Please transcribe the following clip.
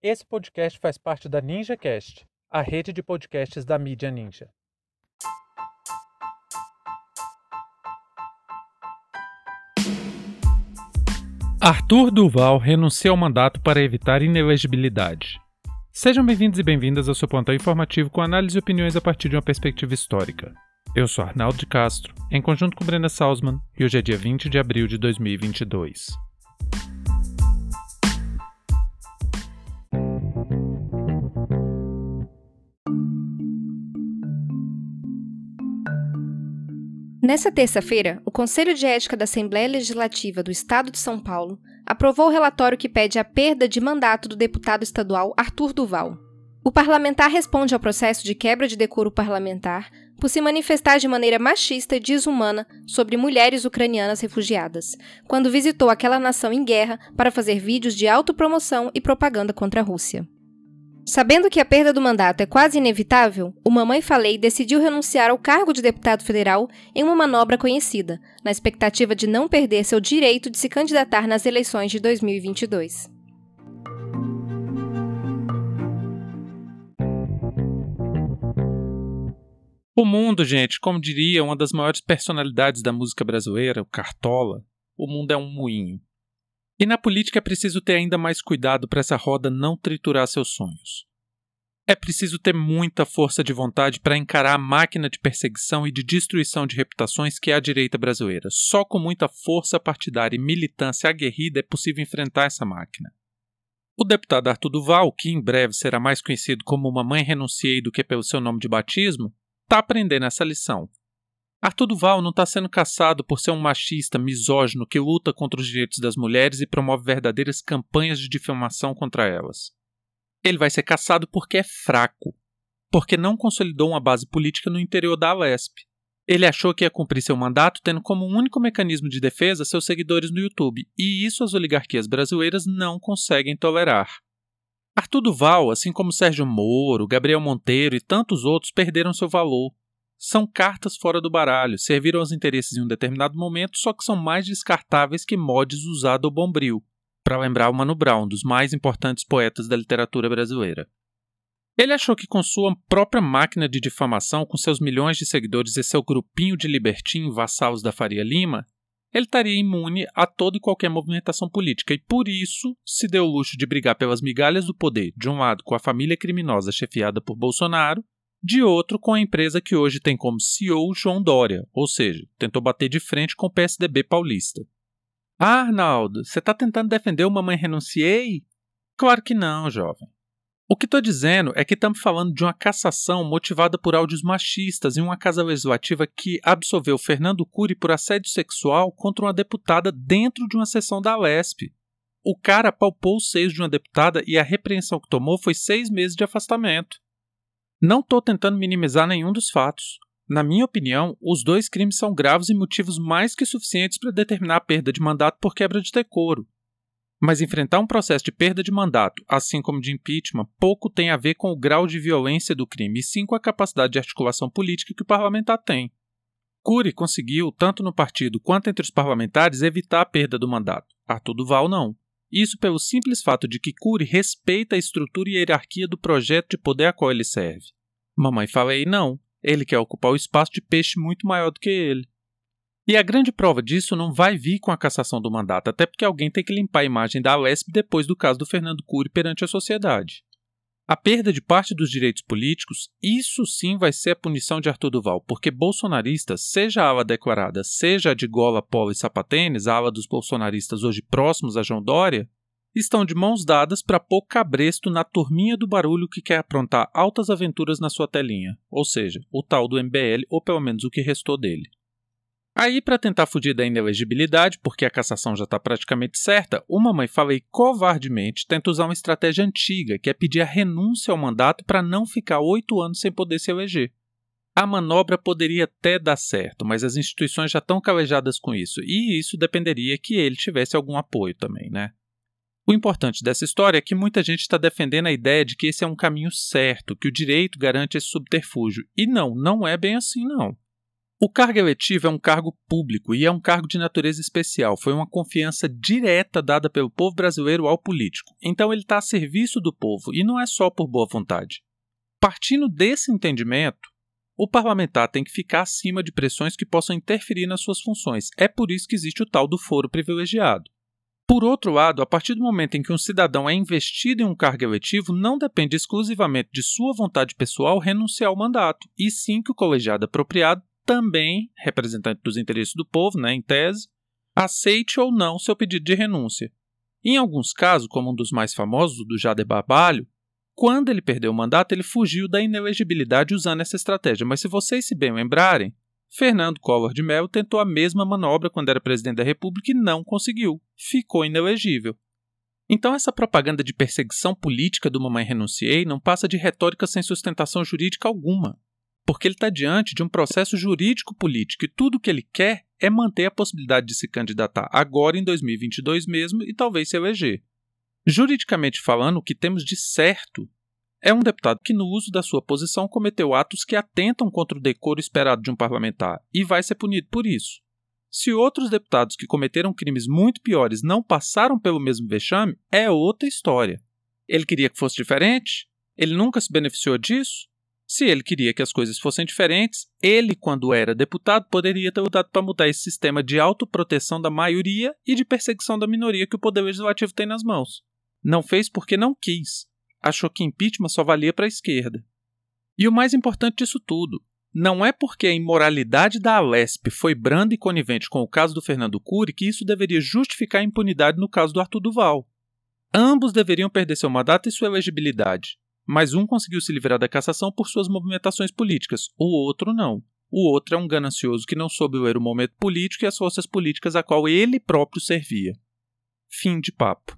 Esse podcast faz parte da NinjaCast, a rede de podcasts da mídia Ninja. Arthur Duval renuncia ao mandato para evitar inelegibilidade. Sejam bem-vindos e bem-vindas ao seu plantão informativo com análise e opiniões a partir de uma perspectiva histórica. Eu sou Arnaldo de Castro, em conjunto com Brenda Salzman, e hoje é dia 20 de abril de 2022. Nessa terça-feira, o Conselho de Ética da Assembleia Legislativa do Estado de São Paulo aprovou o relatório que pede a perda de mandato do deputado estadual Arthur Duval. O parlamentar responde ao processo de quebra de decoro parlamentar por se manifestar de maneira machista e desumana sobre mulheres ucranianas refugiadas, quando visitou aquela nação em guerra para fazer vídeos de autopromoção e propaganda contra a Rússia. Sabendo que a perda do mandato é quase inevitável, o Mamãe Falei decidiu renunciar ao cargo de deputado federal em uma manobra conhecida, na expectativa de não perder seu direito de se candidatar nas eleições de 2022. O mundo, gente, como diria uma das maiores personalidades da música brasileira, o Cartola, o mundo é um moinho. E na política é preciso ter ainda mais cuidado para essa roda não triturar seus sonhos. É preciso ter muita força de vontade para encarar a máquina de perseguição e de destruição de reputações que é a direita brasileira. Só com muita força partidária e militância aguerrida é possível enfrentar essa máquina. O deputado Arthur Duval, que em breve será mais conhecido como Mamãe Renunciei do que pelo seu nome de batismo, está aprendendo essa lição Arthur Duval não está sendo caçado por ser um machista misógino que luta contra os direitos das mulheres e promove verdadeiras campanhas de difamação contra elas. Ele vai ser caçado porque é fraco, porque não consolidou uma base política no interior da Alesp. Ele achou que ia cumprir seu mandato tendo como único mecanismo de defesa seus seguidores no YouTube, e isso as oligarquias brasileiras não conseguem tolerar. Arthur Duval, assim como Sérgio Moro, Gabriel Monteiro e tantos outros, perderam seu valor são cartas fora do baralho, serviram aos interesses em um determinado momento, só que são mais descartáveis que mods usado ao bombril, para lembrar o Mano Brown, dos mais importantes poetas da literatura brasileira. Ele achou que com sua própria máquina de difamação, com seus milhões de seguidores e seu grupinho de libertim vassalos da Faria Lima, ele estaria imune a toda e qualquer movimentação política e por isso se deu o luxo de brigar pelas migalhas do poder, de um lado com a família criminosa chefiada por Bolsonaro de outro com a empresa que hoje tem como CEO João Dória, ou seja, tentou bater de frente com o PSDB paulista. Ah, Arnaldo, você está tentando defender o Mamãe Renunciei? Claro que não, jovem. O que estou dizendo é que estamos falando de uma cassação motivada por áudios machistas em uma casa legislativa que absolveu Fernando Cury por assédio sexual contra uma deputada dentro de uma sessão da Lesp. O cara palpou os seios de uma deputada e a repreensão que tomou foi seis meses de afastamento. Não estou tentando minimizar nenhum dos fatos. Na minha opinião, os dois crimes são graves e motivos mais que suficientes para determinar a perda de mandato por quebra de decoro. Mas enfrentar um processo de perda de mandato, assim como de impeachment, pouco tem a ver com o grau de violência do crime, e sim com a capacidade de articulação política que o parlamentar tem. Cury conseguiu, tanto no partido quanto entre os parlamentares, evitar a perda do mandato. Arthur Duval não. Isso pelo simples fato de que Cury respeita a estrutura e a hierarquia do projeto de poder a qual ele serve. Mamãe falei não, ele quer ocupar o espaço de peixe muito maior do que ele. E a grande prova disso não vai vir com a cassação do mandato, até porque alguém tem que limpar a imagem da Alesp depois do caso do Fernando Cury perante a sociedade. A perda de parte dos direitos políticos, isso sim vai ser a punição de Arthur Duval, porque bolsonaristas, seja a ala declarada, seja a de gola, polo e sapatênis, a ala dos bolsonaristas hoje próximos a João Dória, estão de mãos dadas para pôr cabresto na turminha do barulho que quer aprontar altas aventuras na sua telinha, ou seja, o tal do MBL, ou pelo menos o que restou dele. Aí, para tentar fugir da inelegibilidade, porque a cassação já está praticamente certa, o Mamãe Falei covardemente tenta usar uma estratégia antiga, que é pedir a renúncia ao mandato para não ficar oito anos sem poder se eleger. A manobra poderia até dar certo, mas as instituições já estão calejadas com isso, e isso dependeria que ele tivesse algum apoio também, né? O importante dessa história é que muita gente está defendendo a ideia de que esse é um caminho certo, que o direito garante esse subterfúgio. E não, não é bem assim, não. O cargo eletivo é um cargo público e é um cargo de natureza especial. Foi uma confiança direta dada pelo povo brasileiro ao político. Então ele está a serviço do povo e não é só por boa vontade. Partindo desse entendimento, o parlamentar tem que ficar acima de pressões que possam interferir nas suas funções. É por isso que existe o tal do foro privilegiado. Por outro lado, a partir do momento em que um cidadão é investido em um cargo eletivo, não depende exclusivamente de sua vontade pessoal renunciar ao mandato, e sim que o colegiado apropriado também, representante dos interesses do povo, né, em tese, aceite ou não seu pedido de renúncia. Em alguns casos, como um dos mais famosos, o do Jader Barbalho, quando ele perdeu o mandato, ele fugiu da inelegibilidade usando essa estratégia. Mas se vocês se bem lembrarem, Fernando Collor de Mello tentou a mesma manobra quando era presidente da República e não conseguiu. Ficou inelegível. Então, essa propaganda de perseguição política do Mamãe Renunciei não passa de retórica sem sustentação jurídica alguma porque ele está diante de um processo jurídico-político e tudo o que ele quer é manter a possibilidade de se candidatar agora em 2022 mesmo e talvez se eleger. Juridicamente falando, o que temos de certo é um deputado que, no uso da sua posição, cometeu atos que atentam contra o decoro esperado de um parlamentar e vai ser punido por isso. Se outros deputados que cometeram crimes muito piores não passaram pelo mesmo vexame, é outra história. Ele queria que fosse diferente? Ele nunca se beneficiou disso? Se ele queria que as coisas fossem diferentes, ele, quando era deputado, poderia ter lutado para mudar esse sistema de autoproteção da maioria e de perseguição da minoria que o Poder Legislativo tem nas mãos. Não fez porque não quis. Achou que impeachment só valia para a esquerda. E o mais importante disso tudo, não é porque a imoralidade da Alesp foi branda e conivente com o caso do Fernando Cury que isso deveria justificar a impunidade no caso do Arthur Duval. Ambos deveriam perder seu mandato e sua elegibilidade mas um conseguiu se livrar da cassação por suas movimentações políticas, o outro não. O outro é um ganancioso que não soube ler o momento político e as forças políticas a qual ele próprio servia. Fim de papo.